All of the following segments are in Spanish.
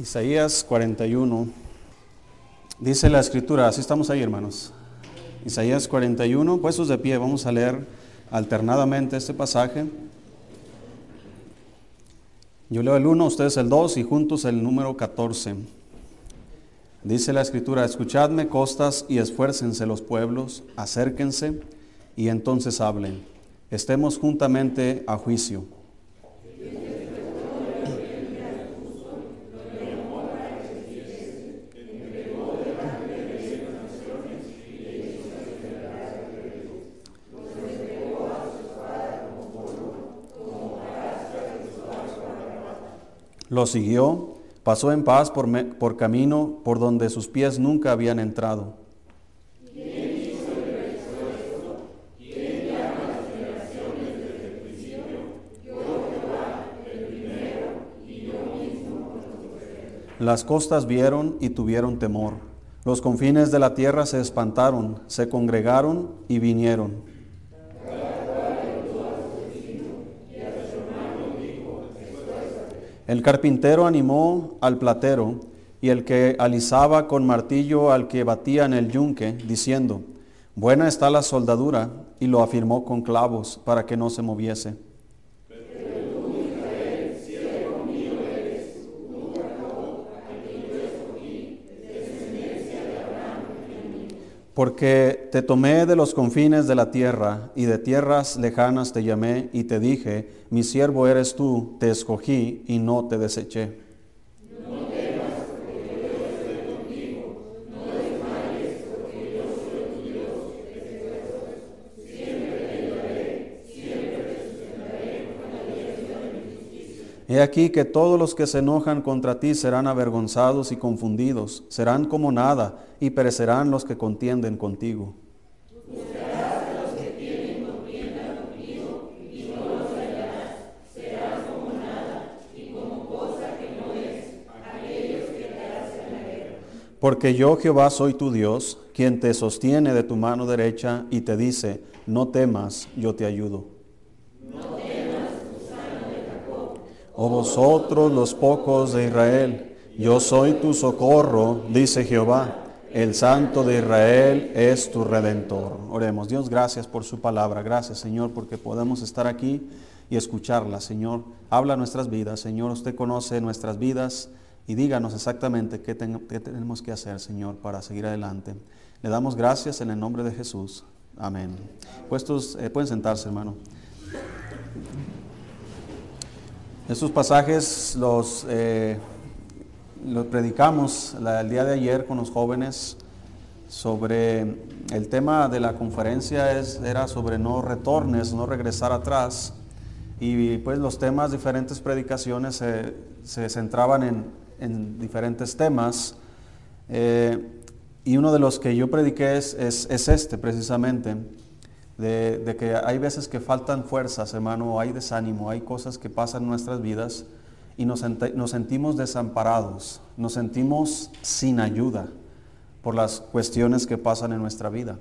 Isaías 41. Dice la escritura, así estamos ahí hermanos. Isaías 41, puestos de pie, vamos a leer alternadamente este pasaje. Yo leo el 1, ustedes el 2 y juntos el número 14. Dice la escritura, escuchadme costas y esfuércense los pueblos, acérquense y entonces hablen. Estemos juntamente a juicio. Lo siguió, pasó en paz por, por camino por donde sus pies nunca habían entrado. Las costas vieron y tuvieron temor. Los confines de la tierra se espantaron, se congregaron y vinieron. El carpintero animó al platero y el que alisaba con martillo al que batía en el yunque, diciendo, Buena está la soldadura, y lo afirmó con clavos para que no se moviese. Porque te tomé de los confines de la tierra y de tierras lejanas te llamé y te dije, mi siervo eres tú, te escogí y no te deseché. He aquí que todos los que se enojan contra ti serán avergonzados y confundidos, serán como nada, y perecerán los que contienden contigo. Porque yo Jehová soy tu Dios, quien te sostiene de tu mano derecha y te dice, no temas, yo te ayudo. Oh vosotros los pocos de Israel, yo soy tu socorro, dice Jehová. El Santo de Israel es tu redentor. Oremos, Dios, gracias por su palabra. Gracias, Señor, porque podemos estar aquí y escucharla, Señor. Habla nuestras vidas, Señor. Usted conoce nuestras vidas y díganos exactamente qué, ten- qué tenemos que hacer, Señor, para seguir adelante. Le damos gracias en el nombre de Jesús. Amén. Puestos, eh, pueden sentarse, hermano. Estos pasajes los, eh, predicamos el día de ayer con los jóvenes sobre el tema de la conferencia es, era sobre no retornes, no regresar atrás. Y pues los temas, diferentes predicaciones se, centraban en, en diferentes temas. Eh, y uno de los que yo prediqué es- es este precisamente, de, que hay veces que faltan fuerzas, hermano, hay desánimo, hay cosas que pasan en nuestras vidas y nos, sent- nos sentimos desamparados, nos sentimos sin ayuda por las cuestiones que pasan en nuestra vida.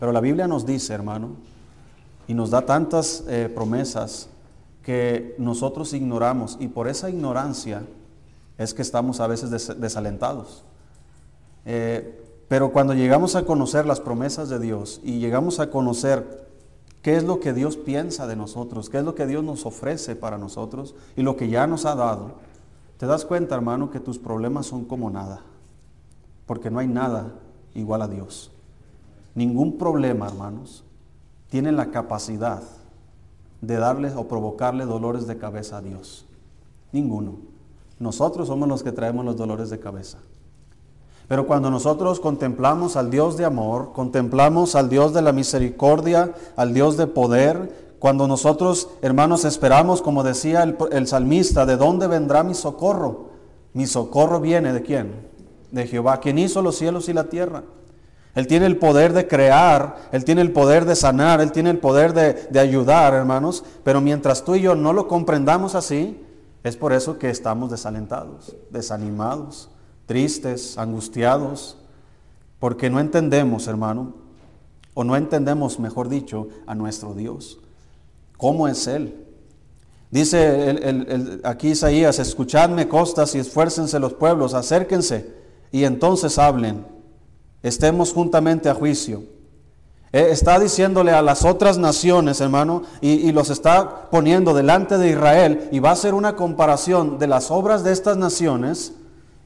Pero la Biblia nos dice, hermano, y nos da tantas eh, promesas que nosotros ignoramos y por esa ignorancia es que estamos a veces des- desalentados. Eh, pero cuando llegamos a conocer las promesas de Dios y llegamos a conocer qué es lo que Dios piensa de nosotros, qué es lo que Dios nos ofrece para nosotros y lo que ya nos ha dado, te das cuenta, hermano, que tus problemas son como nada, porque no hay nada igual a Dios. Ningún problema, hermanos, tiene la capacidad de darle o provocarle dolores de cabeza a Dios. Ninguno. Nosotros somos los que traemos los dolores de cabeza. Pero cuando nosotros contemplamos al Dios de amor, contemplamos al Dios de la misericordia, al Dios de poder, cuando nosotros, hermanos, esperamos, como decía el, salmista, ¿de dónde vendrá mi socorro? Mi socorro viene de quién? De Jehová, quien hizo los cielos y la tierra. Él tiene el poder de crear, Él tiene el poder de sanar, Él tiene el poder de, de ayudar, hermanos. Pero mientras tú y yo no lo comprendamos así, es por eso que estamos desalentados, desanimados, tristes, angustiados, porque no entendemos, hermano, o no entendemos, mejor dicho, a nuestro Dios. ¿Cómo es Él? Dice aquí Isaías, escuchadme costas y esfuércense los pueblos, acérquense y entonces hablen, estemos juntamente a juicio. Eh, está diciéndole a las otras naciones, hermano, y, los está poniendo delante de Israel, y va a hacer una comparación de las obras de estas naciones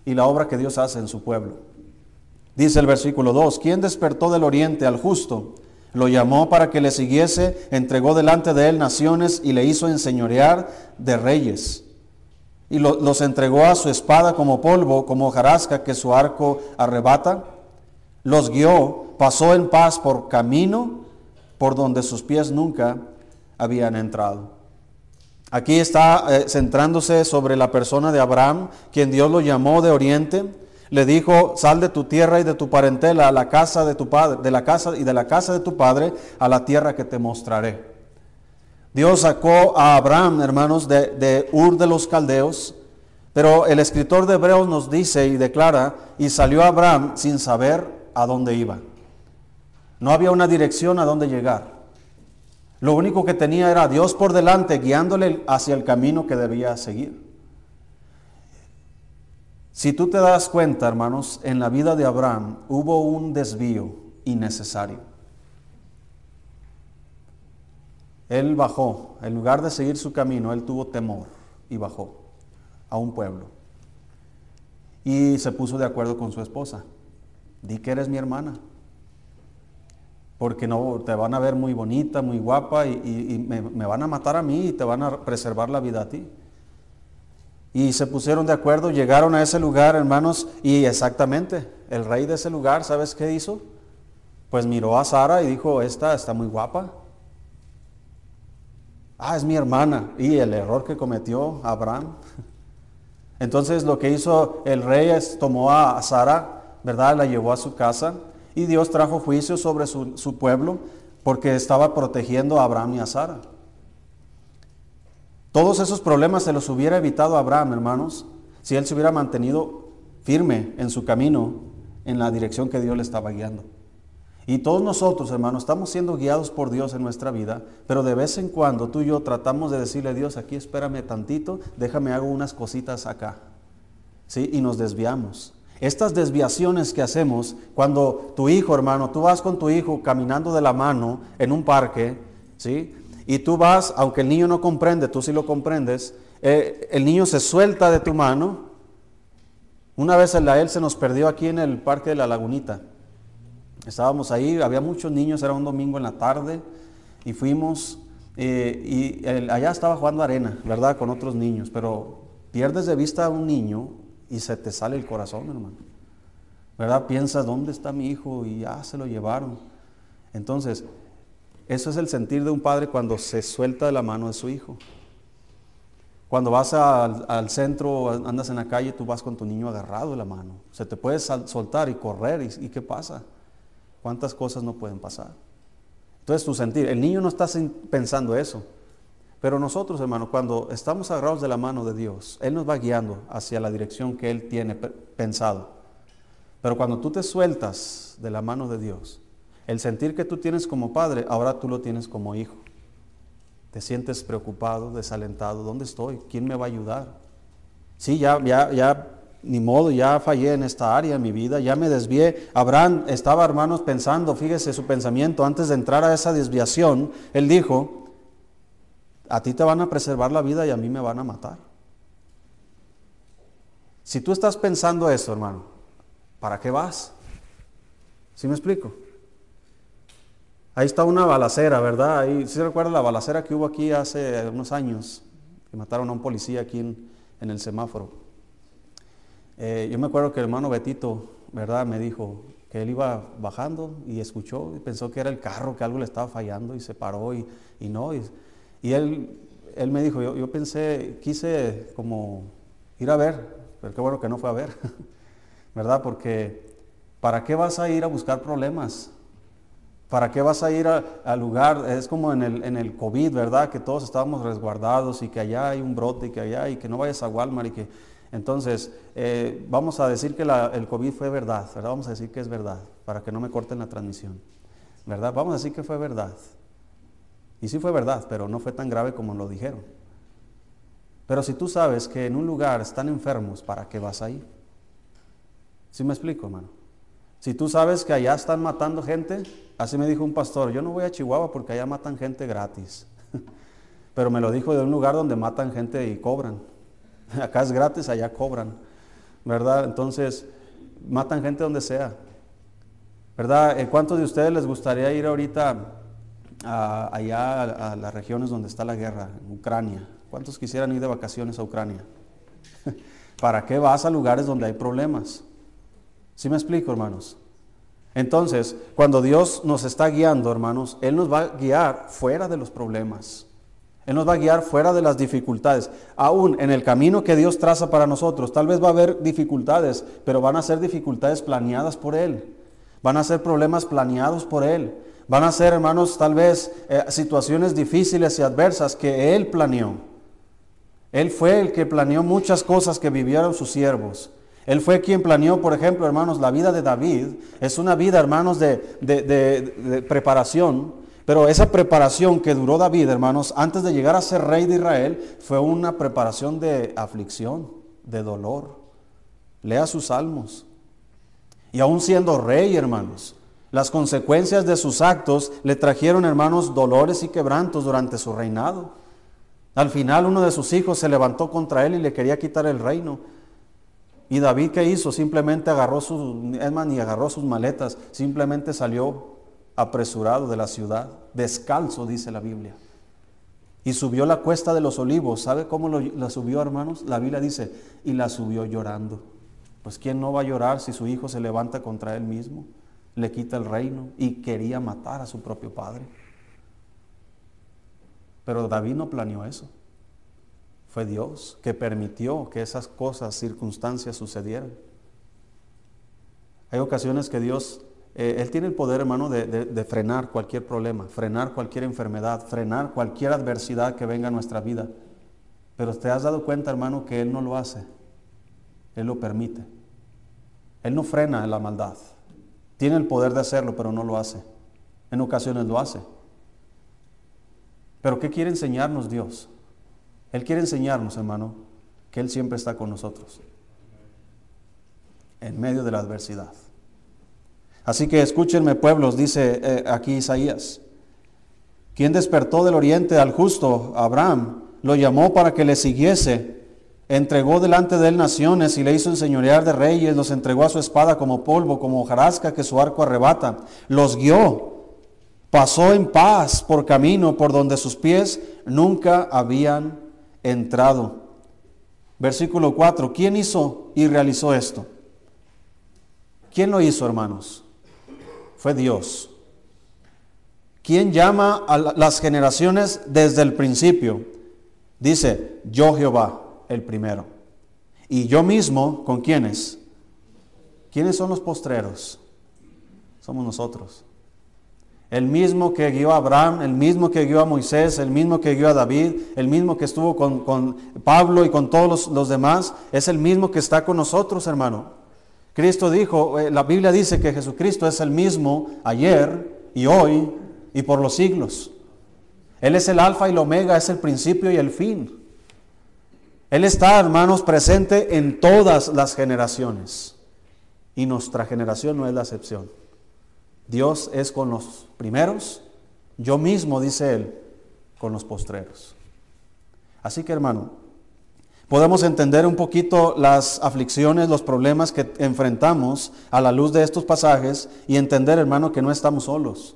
y la obra que Dios hace en su pueblo. Dice el versículo 2, ¿quién despertó del oriente al justo? Lo llamó para que le siguiese, entregó delante de él naciones y le hizo enseñorear de reyes. Y los entregó a su espada como polvo, como jarasca que su arco arrebata. Los guió pasó en paz por camino por donde sus pies nunca habían entrado. Aquí está eh, centrándose sobre la persona de Abraham, quien Dios lo llamó de oriente. Le dijo, sal de tu tierra y de tu parentela a la casa de tu padre, de la casa y de la casa de tu padre a la tierra que te mostraré. Dios sacó a Abraham, hermanos, de, de Ur de los Caldeos, pero el escritor de Hebreos nos dice y declara, y salió Abraham sin saber a dónde iba. No había una dirección a dónde llegar. Lo único que tenía era Dios por delante, guiándole hacia el camino que debía seguir. Si tú te das cuenta, hermanos, en la vida de Abraham hubo un desvío innecesario. Él bajó, en lugar de seguir su camino, él tuvo temor y bajó a un pueblo. Y se puso de acuerdo con su esposa. Di que eres mi hermana porque no te van a ver muy bonita, muy guapa y, me, van a matar a mí y te van a preservar la vida a ti. Y se pusieron de acuerdo, llegaron a ese lugar, hermanos, y exactamente, el rey de ese lugar, ¿sabes qué hizo? Pues miró a Sara y dijo, esta está muy guapa. Ah, es mi hermana. Y el error que cometió Abraham. Entonces lo que hizo el rey es tomó a Sara, ¿verdad? La llevó a su casa y Dios trajo juicio sobre su, pueblo porque estaba protegiendo a Abraham y a Sara. Todos esos problemas se los hubiera evitado Abraham, hermanos, si él se hubiera mantenido firme en su camino, en la dirección que Dios le estaba guiando. Y todos nosotros, hermanos, estamos siendo guiados por Dios en nuestra vida, pero de vez en cuando tú y yo tratamos de decirle a Dios, aquí espérame tantito, déjame hago unas cositas acá. ¿Sí? Y nos desviamos. Estas desviaciones que hacemos cuando tu hijo, hermano, tú vas con tu hijo caminando de la mano en un parque, ¿sí? Y tú vas, aunque el niño no comprende, tú sí lo comprendes, eh, el niño se suelta de tu mano. Una vez el él se nos perdió aquí en el parque de la lagunita. Estábamos ahí, había muchos niños, era un domingo en la tarde, y fuimos, eh, y allá estaba jugando arena, ¿verdad? Con otros niños, pero pierdes de vista a un niño y se te sale el corazón, hermano. ¿Verdad? Piensas, ¿dónde está mi hijo? Y ya se lo llevaron. Entonces, eso es el sentir de un padre cuando se suelta de la mano de su hijo. Cuando vas al, centro, andas en la calle, tú vas con tu niño agarrado de la mano. Se te puede soltar y correr. ¿Y, qué pasa? ¿Cuántas cosas no pueden pasar? Entonces tu sentir, el niño no está pensando eso. Pero nosotros, hermanos, cuando estamos agarrados de la mano de Dios, Él nos va guiando hacia la dirección que Él tiene pensado. Pero cuando tú te sueltas de la mano de Dios, el sentir que tú tienes como padre, ahora tú lo tienes como hijo. Te sientes preocupado, desalentado. ¿Dónde estoy? ¿Quién me va a ayudar? Sí, ya, ya, ya, ni modo, ya fallé en esta área en mi vida, ya me desvié. Abraham estaba, hermanos, pensando, fíjese su pensamiento, antes de entrar a esa desviación, él dijo, a ti te van a preservar la vida y a mí me van a matar. Si tú estás pensando eso, hermano, ¿para qué vas? ¿Sí me explico? Ahí está una balacera, ¿verdad? Ahí, ¿sí se recuerda la balacera que hubo aquí hace unos años? Que mataron a un policía aquí en, el semáforo. Eh, yo me acuerdo que el hermano Betito, ¿verdad? Me dijo que él iba bajando y escuchó y pensó que era el carro, que algo le estaba fallando y se paró y, y no. Y, y él, él me dijo, yo, pensé, quise como ir a ver, pero qué bueno que no fue a ver, ¿verdad? Porque ¿para qué vas a ir a buscar problemas? ¿Para qué vas a ir al lugar? Es como en el, en el COVID, ¿verdad? Que todos estábamos resguardados y que allá hay un brote y que allá y que no vayas a Walmart y que... Entonces, eh, vamos a decir que el COVID fue verdad, ¿verdad? Vamos a decir que es verdad, para que no me corten la transmisión, ¿verdad? Vamos a decir que fue verdad. Y sí fue verdad, pero no fue tan grave como lo dijeron. Pero si tú sabes que en un lugar están enfermos, ¿para qué vas ahí? ¿Sí me explico, hermano? Si tú sabes que allá están matando gente, así me dijo un pastor, yo no voy a Chihuahua porque allá matan gente gratis. Pero me lo dijo de un lugar donde matan gente y cobran. Acá es gratis, allá cobran. ¿Verdad? Entonces, matan gente donde sea. ¿Verdad? Eh, ¿Cuántos de ustedes les gustaría ir ahorita allá a, a, las regiones donde está la guerra, en Ucrania? ¿Cuántos quisieran ir de vacaciones a Ucrania? ¿Para qué vas a lugares donde hay problemas? ¿Sí me explico, hermanos? Entonces, cuando Dios nos está guiando, hermanos, Él nos va a guiar fuera de los problemas. Él nos va a guiar fuera de las dificultades. Aún en el camino que Dios traza para nosotros, tal vez va a haber dificultades, pero van a ser dificultades planeadas por Él. Van a ser problemas planeados por Él. Van a ser, hermanos, tal vez eh, situaciones difíciles y adversas que Él planeó. Él fue el que planeó muchas cosas que vivieron sus siervos. Él fue quien planeó, por ejemplo, hermanos, la vida de David. Es una vida, hermanos, de, de preparación pero esa preparación que duró David, hermanos, antes de llegar a ser rey de Israel, fue una preparación de aflicción, de dolor. Lea sus salmos. Y aún siendo rey, hermanos, las consecuencias de sus actos le trajeron, hermanos, dolores y quebrantos durante su reinado. Al final uno de sus hijos se levantó contra él y le quería quitar el reino. Y David, ¿qué hizo? Simplemente agarró sus, es más, ni agarró sus maletas, simplemente salió apresurado de la ciudad, descalzo, dice la Biblia. Y subió la cuesta de los olivos. ¿Sabe cómo la subió, hermanos? La Biblia dice, y la subió llorando. Pues ¿quién no va a llorar si su hijo se levanta contra él mismo? Le quita el reino y quería matar a su propio padre. Pero David no planeó eso. Fue Dios que permitió que esas cosas, circunstancias sucedieran. Hay ocasiones que Dios eh, él tiene el poder, hermano, de, frenar cualquier problema, frenar cualquier enfermedad, frenar cualquier adversidad que venga a nuestra vida. Pero te has dado cuenta, hermano, que Él no lo hace. Él lo permite. Él no frena la maldad. Tiene el poder de hacerlo, pero no lo hace. En ocasiones lo hace. Pero ¿qué quiere enseñarnos Dios? Él quiere enseñarnos, hermano, que Él siempre está con nosotros. En medio de la adversidad. Así que escúchenme pueblos, dice eh, aquí Isaías. Quien despertó del oriente al justo, Abraham, lo llamó para que le siguiese, entregó delante de él naciones y le hizo enseñorear de reyes, los entregó a su espada como polvo, como hojarasca que su arco arrebata, los guió, pasó en paz por camino por donde sus pies nunca habían entrado. Versículo 4, ¿quién hizo y realizó esto? ¿Quién lo hizo, hermanos? fue Dios. ¿Quién llama a las generaciones desde el principio? Dice, yo Jehová, el primero. Y yo mismo, ¿con quiénes? ¿Quiénes son los postreros? Somos nosotros. El mismo que guió a Abraham, el mismo que guió a Moisés, el mismo que guió a David, el mismo que estuvo con, Pablo y con todos los, los demás, es el mismo que está con nosotros, hermano. Cristo dijo, eh, la Biblia dice que Jesucristo es el mismo ayer y hoy y por los siglos. Él es el alfa y el omega, es el principio y el fin. Él está, hermanos, presente en todas las generaciones. Y nuestra generación no es la excepción. Dios es con los primeros, yo mismo, dice Él, con los postreros. Así que, hermano, podemos entender un poquito las aflicciones, los problemas que enfrentamos a la luz de estos pasajes y entender, hermano, que no estamos solos.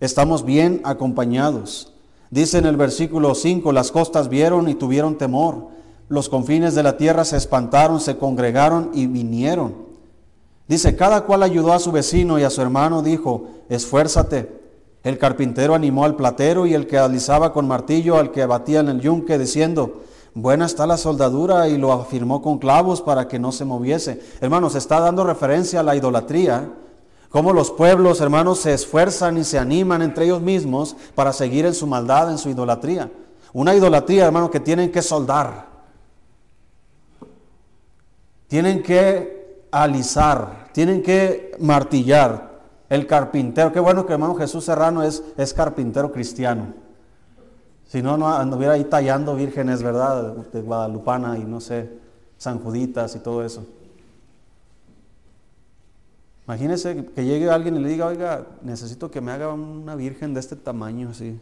Estamos bien acompañados. Dice en el versículo 5, las costas vieron y tuvieron temor. Los confines de la tierra se espantaron, se congregaron y vinieron. Dice, cada cual ayudó a su vecino y a su hermano dijo, esfuérzate. El carpintero animó al platero y el que alisaba con martillo al que batía en el yunque, diciendo, Buena está la soldadura y lo afirmó con clavos para que no se moviese. Hermanos, está dando referencia a la idolatría. Cómo los pueblos, hermanos, se esfuerzan y se animan entre ellos mismos para seguir en su maldad, en su idolatría. Una idolatría, hermano, que tienen que soldar. Tienen que alisar, tienen que martillar. El carpintero, qué bueno que hermano Jesús Serrano es, es carpintero cristiano. Si no, no anduviera ahí tallando vírgenes, ¿verdad? De Guadalupana y no sé, San Juditas y todo eso. Imagínese que llegue alguien y le diga, oiga, necesito que me haga una virgen de este tamaño así,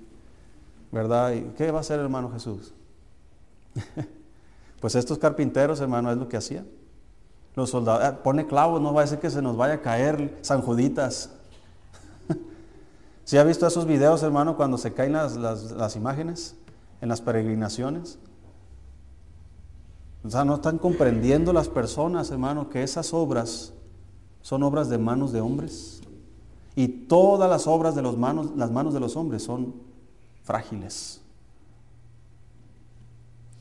¿verdad? ¿Y qué va a hacer hermano Jesús? pues estos carpinteros, hermano, es lo que hacían. Los soldados, ah, pone clavos, no va a ser que se nos vaya a caer San Juditas. ¿Sí ha visto esos videos, hermano, cuando se caen las, las, imágenes en las peregrinaciones? O sea, no están comprendiendo las personas, hermano, que esas obras son obras de manos de hombres. Y todas las obras de los manos, las manos de los hombres son frágiles.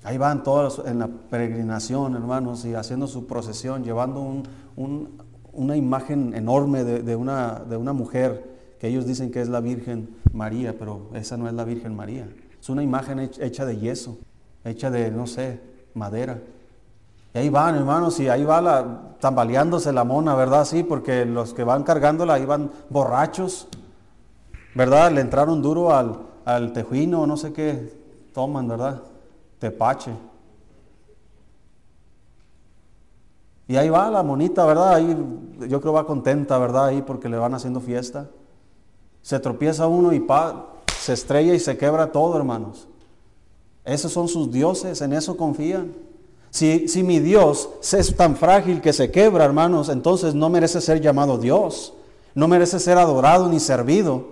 Ahí van todos en la peregrinación, hermanos, y haciendo su procesión, llevando una imagen enorme de, una, mujer que ellos dicen que es la Virgen María, pero esa no es la Virgen María. Es una imagen hecha de yeso, hecha de, no sé, madera. Y ahí van, hermanos, y ahí va tambaleándose la mona, ¿verdad? Sí, porque los que van cargándola iban borrachos, ¿verdad? Le entraron duro al, al tejuino, no sé qué toman, ¿verdad? Tepache. Y ahí va la monita, ¿verdad? Ahí yo creo va contenta, ¿verdad? Ahí porque le van haciendo fiesta. Se tropieza uno y pa, se estrella y se quebra todo, hermanos. Esos son sus dioses, en eso confían. Si, si mi Dios es tan frágil que se quebra, hermanos, entonces no merece ser llamado Dios. No merece ser adorado ni servido.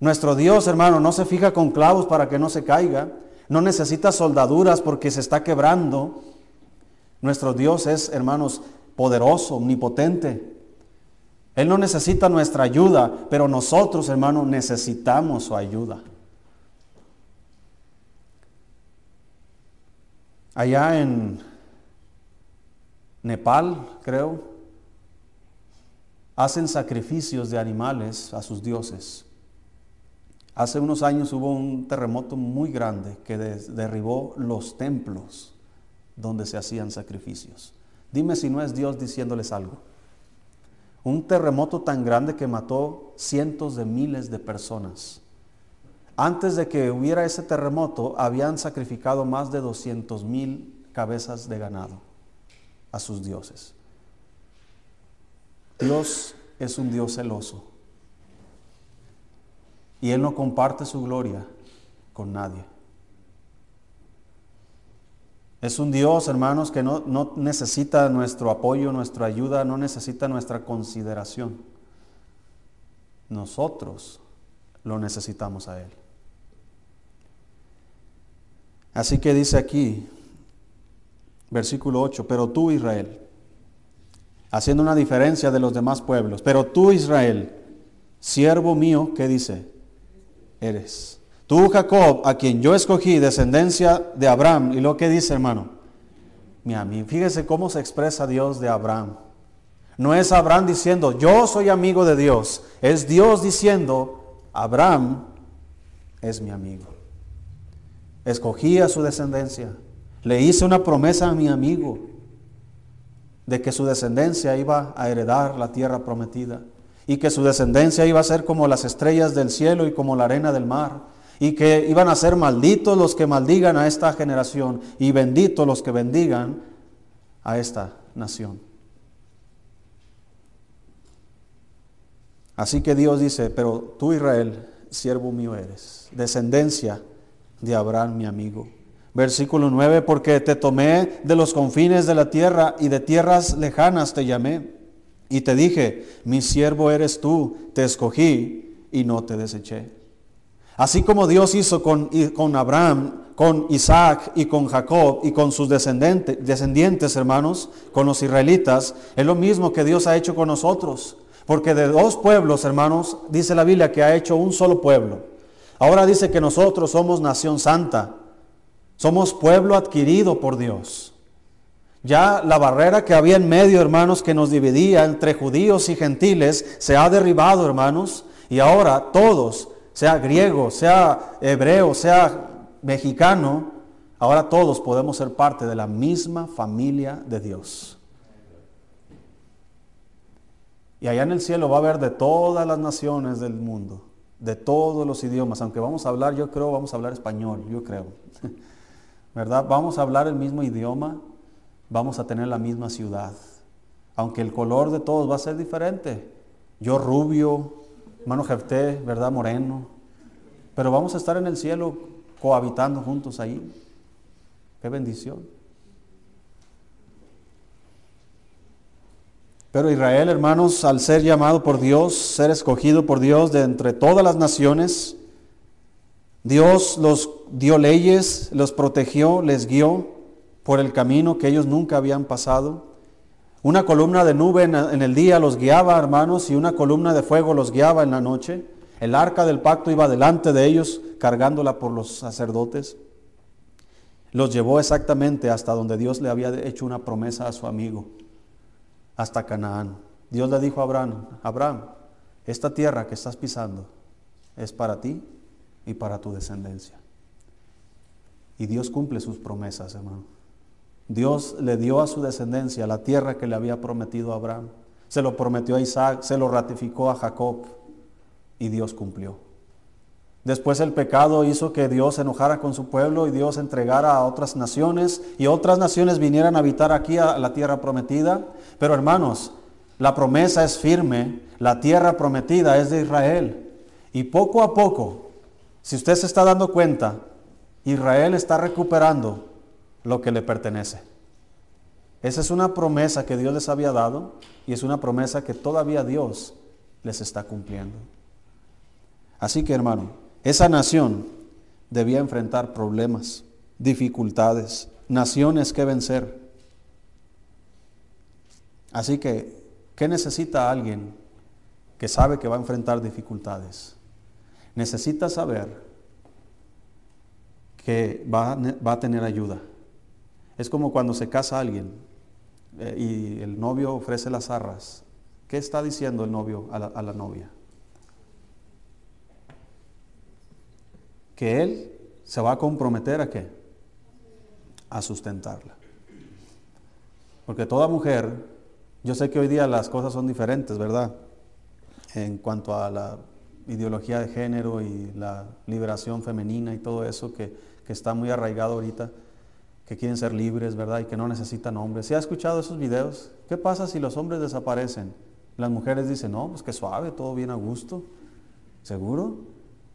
Nuestro Dios, hermano, no se fija con clavos para que no se caiga. No necesita soldaduras porque se está quebrando. Nuestro Dios es, hermanos, poderoso, omnipotente. Él no necesita nuestra ayuda, pero nosotros, hermanos, necesitamos su ayuda. Allá en Nepal, creo, hacen sacrificios de animales a sus dioses. Hace unos años hubo un terremoto muy grande que derribó los templos donde se hacían sacrificios. Dime si no es Dios diciéndoles algo. Un terremoto tan grande que mató cientos de miles de personas. Antes de que hubiera ese terremoto, habían sacrificado más de 200 mil cabezas de ganado a sus dioses. Dios es un Dios celoso. Y Él no comparte su gloria con nadie. Es un Dios, hermanos, que no, no, necesita nuestro apoyo, nuestra ayuda, no necesita nuestra consideración. Nosotros lo necesitamos a Él. Así que dice aquí, versículo 8, pero tú Israel, haciendo una diferencia de los demás pueblos, pero tú Israel, siervo mío, ¿qué dice? Eres. Tú, Jacob, a quien yo escogí, descendencia de Abraham. ¿Y lo que dice, hermano? Mi amigo. Fíjese cómo se expresa Dios de Abraham. No es Abraham diciendo, yo soy amigo de Dios. Es Dios diciendo, Abraham es mi amigo. Escogí a su descendencia. Le hice una promesa a mi amigo de que su descendencia iba a heredar la tierra prometida y que su descendencia iba a ser como las estrellas del cielo y como la arena del mar y que iban a ser malditos los que maldigan a esta generación y benditos los que bendigan a esta nación. Así que Dios dice, pero tú Israel, siervo mío eres, descendencia de Abraham mi amigo. Versículo 9, porque te tomé de los confines de la tierra y de tierras lejanas te llamé. Y te dije, mi siervo eres tú, te escogí y no te deseché. Así como Dios hizo con, con Abraham, con Isaac y con Jacob y con sus descendientes, descendientes, hermanos, con los israelitas, es lo mismo que Dios ha hecho con nosotros. Porque de dos pueblos, hermanos, dice la Biblia que ha hecho un solo pueblo. Ahora dice que nosotros somos nación santa. Somos pueblo adquirido por Dios. Ya la barrera que había en medio, hermanos, que nos dividía entre judíos y gentiles, se ha derribado, hermanos. Y ahora todos sea griego, sea hebreo, sea mexicano, ahora todos podemos ser parte de la misma familia de Dios. Y allá en el cielo va a haber de todas las naciones del mundo. de todos los idiomas, aunque vamos a hablar, yo creo, vamos a hablar español, yo creo. ¿Verdad? Vamos a hablar el mismo idioma, vamos a tener la misma ciudad. Aunque el color de todos va a ser diferente. Yo rubio, hermano Jefté, ¿verdad? Moreno. Pero vamos a estar en el cielo cohabitando juntos ahí. Qué bendición. Pero Israel, hermanos, al ser llamado por Dios, ser escogido por Dios de entre todas las naciones, Dios los dio leyes, los protegió, les guió por el camino que ellos nunca habían pasado. Una columna de nube en el día los guiaba, hermanos, y una columna de fuego los guiaba en la noche. El arca del pacto iba delante de ellos, cargándola por los sacerdotes. Los llevó exactamente hasta donde Dios le había hecho una promesa a su amigo, hasta Canaán. Dios le dijo a Abraham, Abraham, esta tierra que estás pisando es para ti y para tu descendencia. Y Dios cumple sus promesas, hermano. Dios le dio a su descendencia la tierra que le había prometido a Abraham. Se lo prometió a Isaac, se lo ratificó a Jacob y Dios cumplió. Después el pecado hizo que Dios se enojara con su pueblo y Dios entregara a otras naciones y otras naciones vinieran a habitar aquí a la tierra prometida. Pero hermanos, la promesa es firme, la tierra prometida es de Israel. Y poco a poco si usted se está dando cuenta, Israel está recuperando lo que le pertenece. Esa es una promesa que Dios les había dado y es una promesa que todavía Dios les está cumpliendo. Así que hermano, esa nación debía enfrentar problemas, dificultades, naciones que vencer. Así que, ¿qué necesita alguien que sabe que va a enfrentar dificultades? necesita saber que va, a tener ayuda. Es como cuando se casa alguien eh, y el novio ofrece las arras. ¿Qué está diciendo el novio a la, a la novia? Que él se va a comprometer a qué? A sustentarla. Porque toda mujer, yo sé que hoy día las cosas son diferentes, ¿verdad? En cuanto a la ideología de género y la liberación femenina y todo eso que, está muy arraigado ahorita, que quieren ser libres, ¿verdad? Y que no necesitan hombres. ¿Se ha escuchado esos videos? ¿Qué pasa si los hombres desaparecen? Las mujeres dicen, no, pues que suave, todo bien a gusto. ¿Seguro?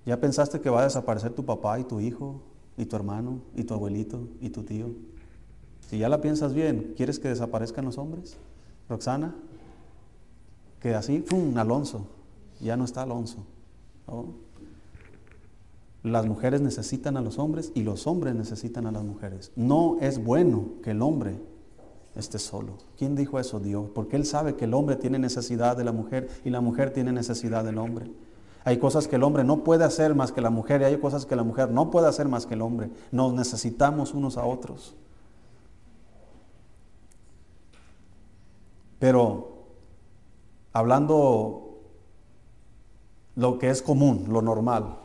¿Ya pensaste que va a desaparecer tu papá y tu hijo y tu hermano y tu abuelito y tu tío? Si ya la piensas bien, ¿quieres que desaparezcan los hombres? Roxana, que así, ¡pum! Alonso, ya no está Alonso. Las mujeres necesitan a los hombres y los hombres necesitan a las mujeres. No es bueno que el hombre esté solo. ¿Quién dijo eso? Dios. Porque Él sabe que el hombre tiene necesidad de la mujer y la mujer tiene necesidad del hombre. Hay cosas que el hombre no puede hacer más que la mujer y hay cosas que la mujer no puede hacer más que el hombre. Nos necesitamos unos a otros. Pero hablando lo que es común, lo normal.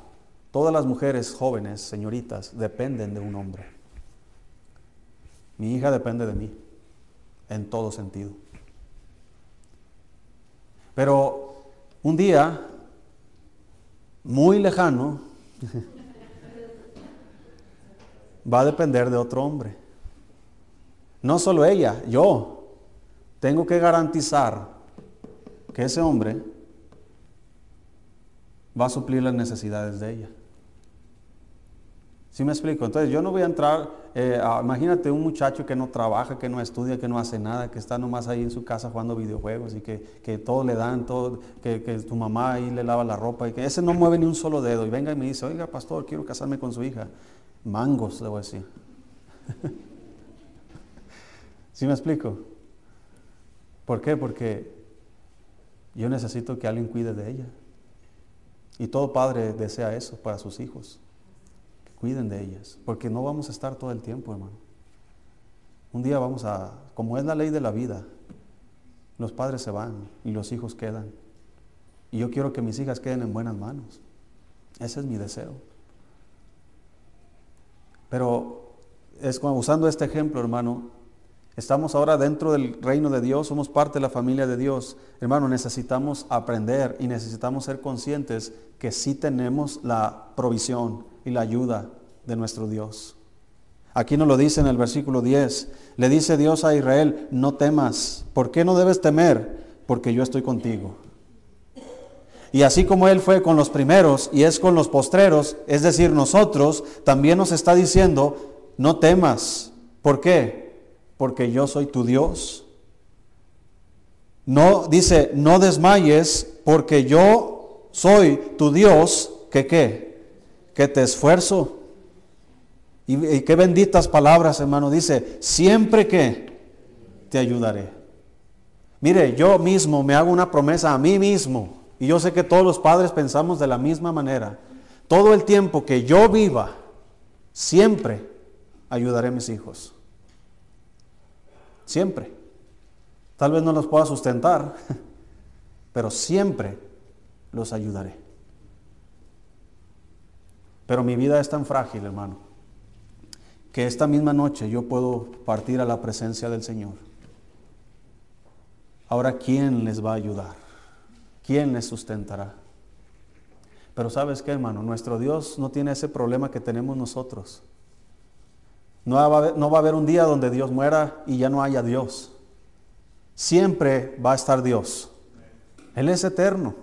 Todas las mujeres jóvenes, señoritas, dependen de un hombre. Mi hija depende de mí, en todo sentido. Pero un día, muy lejano, va a depender de otro hombre. No solo ella, yo tengo que garantizar que ese hombre va a suplir las necesidades de ella. ¿Sí me explico? Entonces yo no voy a entrar, eh, imagínate un muchacho que no trabaja, que no estudia, que no hace nada, que está nomás ahí en su casa jugando videojuegos y que, que todo le dan, todo, que, que, tu mamá ahí le lava la ropa y que ese no mueve ni un solo dedo y venga y me dice, oiga pastor, quiero casarme con su hija. Mangos, le voy a decir. ¿Sí me explico? ¿Por qué? Porque yo necesito que alguien cuide de ella. Y todo padre desea eso para sus hijos, que cuiden de ellas, porque no vamos a estar todo el tiempo, hermano. Un día vamos a, como es la ley de la vida, los padres se van y los hijos quedan. Y yo quiero que mis hijas queden en buenas manos. Ese es mi deseo. Pero es como usando este ejemplo, hermano, Estamos ahora dentro del reino de Dios, somos parte de la familia de Dios. Hermano, necesitamos aprender y necesitamos ser conscientes que sí tenemos la provisión y la ayuda de nuestro Dios. Aquí nos lo dice en el versículo 10. Le dice Dios a Israel, no temas. ¿Por qué no debes temer? Porque yo estoy contigo. Y así como Él fue con los primeros y es con los postreros, es decir, nosotros, también nos está diciendo, no temas. ¿Por qué? Porque yo soy tu Dios. No dice, no desmayes porque yo soy tu Dios, que qué? Que te esfuerzo. Y, qué benditas palabras, hermano. Dice, siempre que te ayudaré. Mire, yo mismo me hago una promesa a mí mismo. Y yo sé que todos los padres pensamos de la misma manera. Todo el tiempo que yo viva, siempre ayudaré a mis hijos. Siempre. Tal vez no los pueda sustentar, pero siempre los ayudaré. Pero mi vida es tan frágil, hermano, que esta misma noche yo puedo partir a la presencia del Señor. Ahora, ¿quién les va a ayudar? ¿Quién les sustentará? Pero sabes qué, hermano, nuestro Dios no tiene ese problema que tenemos nosotros. No va, a haber, no va a haber un día donde Dios muera y ya no haya Dios. Siempre va a estar Dios. Él es eterno.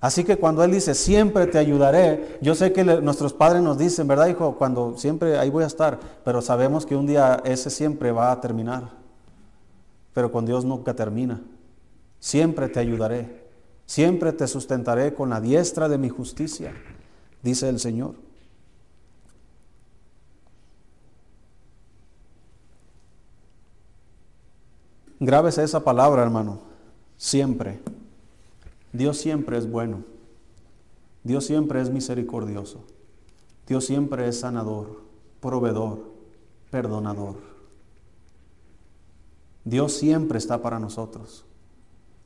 Así que cuando Él dice, siempre te ayudaré, yo sé que nuestros padres nos dicen, ¿verdad, hijo? Cuando siempre ahí voy a estar, pero sabemos que un día ese siempre va a terminar. Pero con Dios nunca termina. Siempre te ayudaré, siempre te sustentaré con la diestra de mi justicia, dice el Señor. Grábese esa palabra, hermano. Siempre. Dios siempre es bueno. Dios siempre es misericordioso. Dios siempre es sanador, proveedor, perdonador. Dios siempre está para nosotros.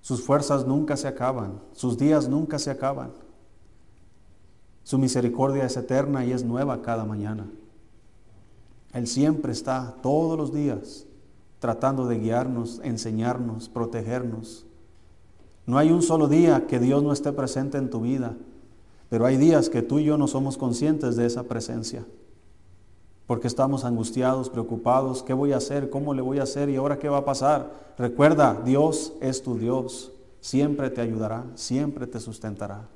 Sus fuerzas nunca se acaban, sus días nunca se acaban. Su misericordia es eterna y es nueva cada mañana. Él siempre está todos los días tratando de guiarnos, enseñarnos, protegernos. No hay un solo día que Dios no esté presente en tu vida, pero hay días que tú y yo no somos conscientes de esa presencia, porque estamos angustiados, preocupados, ¿qué voy a hacer? ¿Cómo le voy a hacer? ¿Y ahora qué va a pasar? Recuerda, Dios es tu Dios, siempre te ayudará, siempre te sustentará.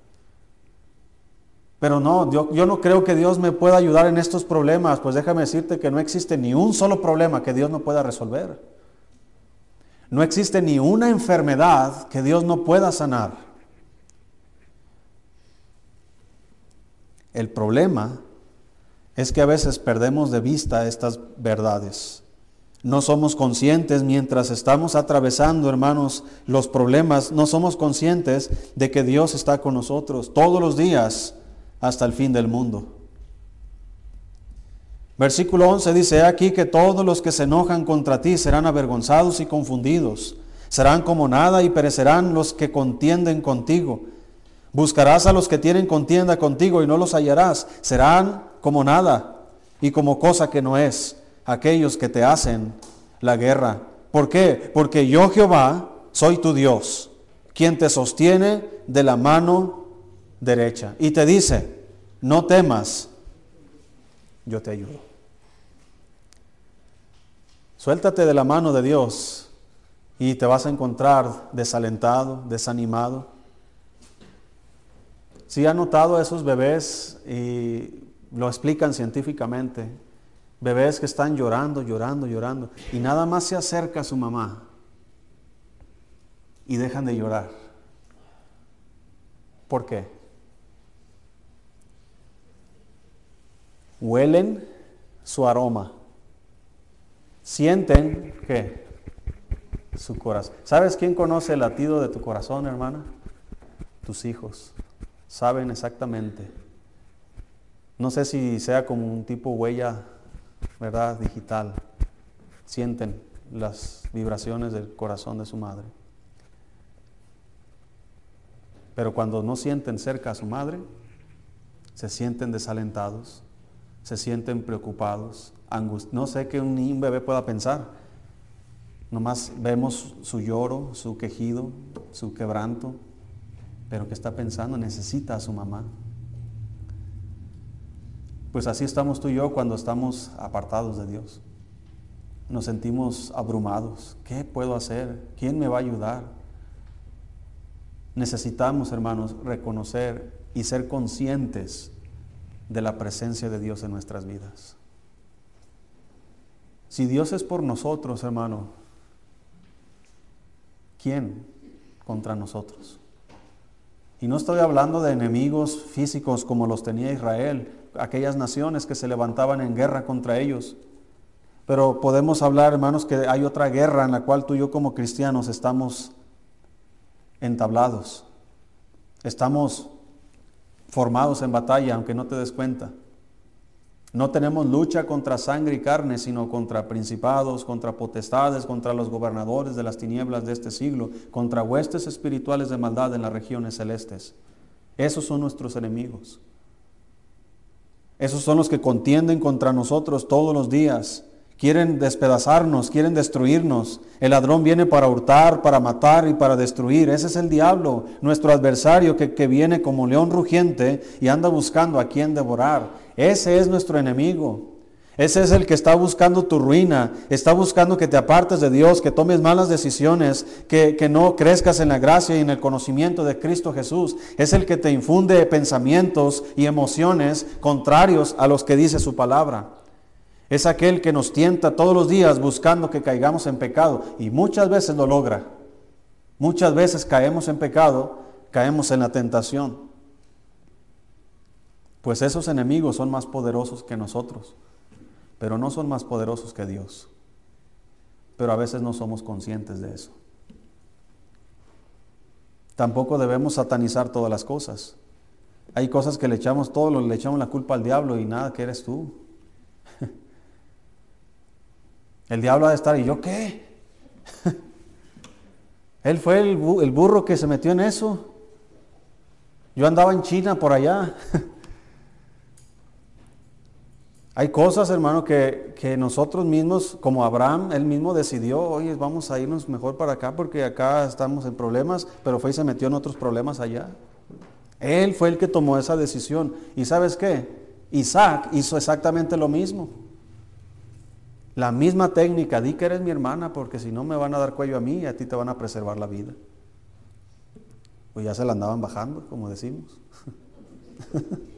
Pero no, yo, no creo que Dios me pueda ayudar en estos problemas, pues déjame decirte que no existe ni un solo problema que Dios no pueda resolver. No existe ni una enfermedad que Dios no pueda sanar. El problema es que a veces perdemos de vista estas verdades. No somos conscientes mientras estamos atravesando, hermanos, los problemas, no somos conscientes de que Dios está con nosotros todos los días hasta el fin del mundo. Versículo 11 dice aquí que todos los que se enojan contra ti serán avergonzados y confundidos. Serán como nada y perecerán los que contienden contigo. Buscarás a los que tienen contienda contigo y no los hallarás. Serán como nada y como cosa que no es aquellos que te hacen la guerra. ¿Por qué? Porque yo Jehová soy tu Dios, quien te sostiene de la mano derecha. Y te dice, no temas, yo te ayudo. Suéltate de la mano de Dios y te vas a encontrar desalentado, desanimado. Si ha notado a esos bebés y lo explican científicamente, bebés que están llorando, llorando, llorando, y nada más se acerca a su mamá y dejan de llorar. ¿Por qué? Huelen su aroma, sienten que su corazón. ¿Sabes quién conoce el latido de tu corazón, hermana? Tus hijos. Saben exactamente. No sé si sea como un tipo huella, ¿verdad? Digital. Sienten las vibraciones del corazón de su madre. Pero cuando no sienten cerca a su madre, se sienten desalentados, se sienten preocupados, angustiados. No sé qué un, bebé pueda pensar, Nomás vemos su lloro, su quejido, su quebranto, pero que está pensando, necesita a su mamá. Pues así estamos tú y yo cuando estamos apartados de Dios. Nos sentimos abrumados. ¿Qué puedo hacer? ¿Quién me va a ayudar? Necesitamos, hermanos, reconocer y ser conscientes de la presencia de Dios en nuestras vidas. Si Dios es por nosotros, hermano, ¿quién contra nosotros? Y no estoy hablando de enemigos físicos como los tenía Israel, aquellas naciones que se levantaban en guerra contra ellos. Pero podemos hablar, hermanos, que hay otra guerra en la cual tú y yo como cristianos estamos entablados. Estamos formados en batalla, aunque no te des cuenta. No tenemos lucha contra sangre y carne, sino contra principados, contra potestades, contra los gobernadores de las tinieblas de este siglo, contra huestes espirituales de maldad en las regiones celestes. Esos son nuestros enemigos. Esos son los que contienden contra nosotros todos los días. Quieren despedazarnos, quieren destruirnos. El ladrón viene para hurtar, para matar y para destruir. Ese es el diablo, nuestro adversario que, que, viene como león rugiente y anda buscando a quien devorar. Ese es nuestro enemigo. Ese es el que está buscando tu ruina, está buscando que te apartes de Dios, que tomes malas decisiones, que, que no crezcas en la gracia y en el conocimiento de Cristo Jesús. Es el que te infunde pensamientos y emociones contrarios a los que dice su palabra. Es aquel que nos tienta todos los días buscando que caigamos en pecado y muchas veces lo logra. Muchas veces caemos en pecado, caemos en la tentación. Pues esos enemigos son más poderosos que nosotros pero no son más poderosos que Dios. Pero a veces no somos conscientes de eso. Tampoco debemos satanizar todas las cosas. Hay cosas que le echamos todo, le echamos la culpa al diablo y nada, que eres tú. El diablo ha de estar, ¿y yo qué? Él fue el, el burro que se metió en eso. Yo andaba en China por allá. Hay cosas, hermano, que, nosotros mismos, como Abraham, él mismo decidió, oye, vamos a irnos mejor para acá porque acá estamos en problemas, pero fue y se metió en otros problemas allá. Él fue el que tomó esa decisión. ¿Y sabes qué? Isaac hizo exactamente lo mismo. La misma técnica, di que eres mi hermana porque si no me van a dar cuello a mí y a ti te van a preservar la vida. Pues ya se la andaban bajando, como decimos.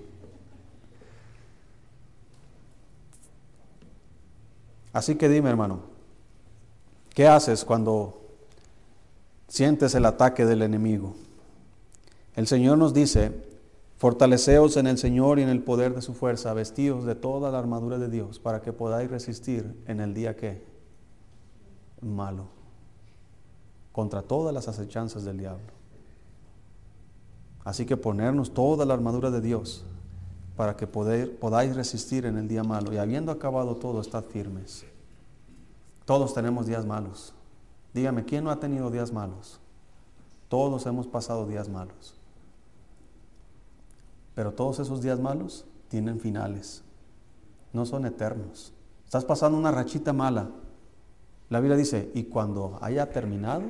Así que dime, hermano, ¿qué haces cuando sientes el ataque del enemigo? El Señor nos dice, fortaleceos en el Señor y en el poder de su fuerza, vestidos de toda la armadura de Dios, para que podáis resistir en el día que malo, contra todas las acechanzas del diablo. Así que ponernos toda la armadura de Dios para que podáis resistir en el día malo. Y habiendo acabado todo, estad firmes. Todos tenemos días malos. Dígame, ¿quién no ha tenido días malos? Todos hemos pasado días malos. Pero todos esos días malos tienen finales. No son eternos. Estás pasando una rachita mala. La Biblia dice, y cuando haya terminado,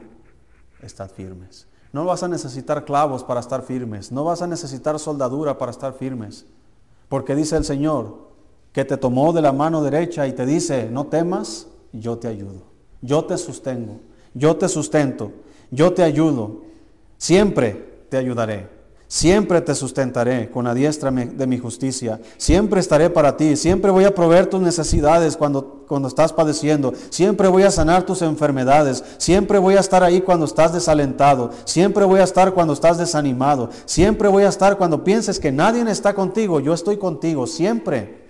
estad firmes. No vas a necesitar clavos para estar firmes. No vas a necesitar soldadura para estar firmes. Porque dice el Señor que te tomó de la mano derecha y te dice, no temas, yo te ayudo. Yo te sostengo, yo te sustento, yo te ayudo. Siempre te ayudaré. Siempre te sustentaré con la diestra de mi justicia. Siempre estaré para ti. Siempre voy a proveer tus necesidades cuando, cuando estás padeciendo. Siempre voy a sanar tus enfermedades. Siempre voy a estar ahí cuando estás desalentado. Siempre voy a estar cuando estás desanimado. Siempre voy a estar cuando pienses que nadie está contigo. Yo estoy contigo. Siempre.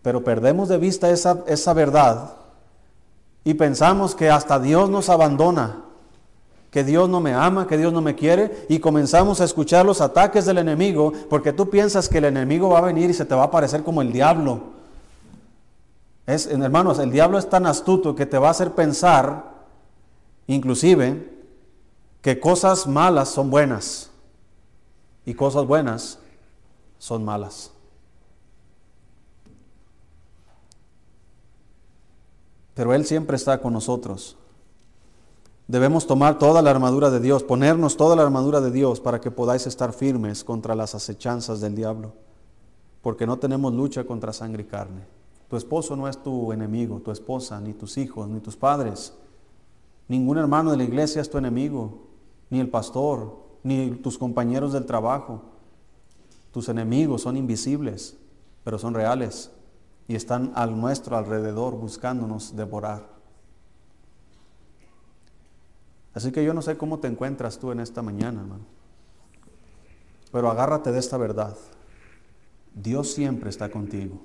Pero perdemos de vista esa, esa verdad y pensamos que hasta Dios nos abandona que Dios no me ama, que Dios no me quiere, y comenzamos a escuchar los ataques del enemigo, porque tú piensas que el enemigo va a venir y se te va a parecer como el diablo. Es, hermanos, el diablo es tan astuto que te va a hacer pensar, inclusive, que cosas malas son buenas y cosas buenas son malas. pero Él siempre está con nosotros. Debemos tomar toda la armadura de Dios, ponernos toda la armadura de Dios para que podáis estar firmes contra las acechanzas del diablo, porque no tenemos lucha contra sangre y carne. Tu esposo no es tu enemigo, tu esposa, ni tus hijos, ni tus padres. Ningún hermano de la iglesia es tu enemigo, ni el pastor, ni tus compañeros del trabajo. Tus enemigos son invisibles, pero son reales y están al nuestro alrededor buscándonos devorar. Así que yo no sé cómo te encuentras tú en esta mañana, hermano. Pero agárrate de esta verdad. Dios siempre está contigo.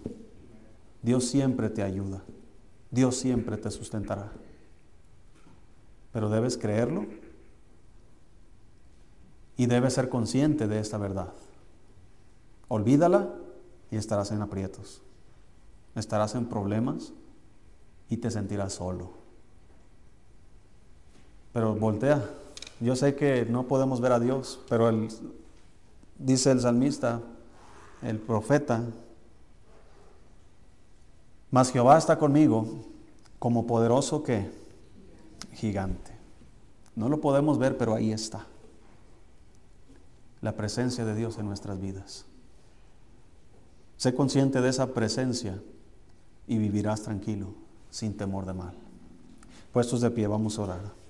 Dios siempre te ayuda. Dios siempre te sustentará. Pero debes creerlo y debes ser consciente de esta verdad. Olvídala y estarás en aprietos. Estarás en problemas y te sentirás solo. Pero voltea. Yo sé que no podemos ver a Dios, pero dice el salmista, el profeta, mas Jehová está conmigo como poderoso que gigante. No lo podemos ver, pero ahí está. La presencia de Dios en nuestras vidas. Sé consciente de esa presencia y vivirás tranquilo, sin temor de mal. Puestos de pie, vamos a orar.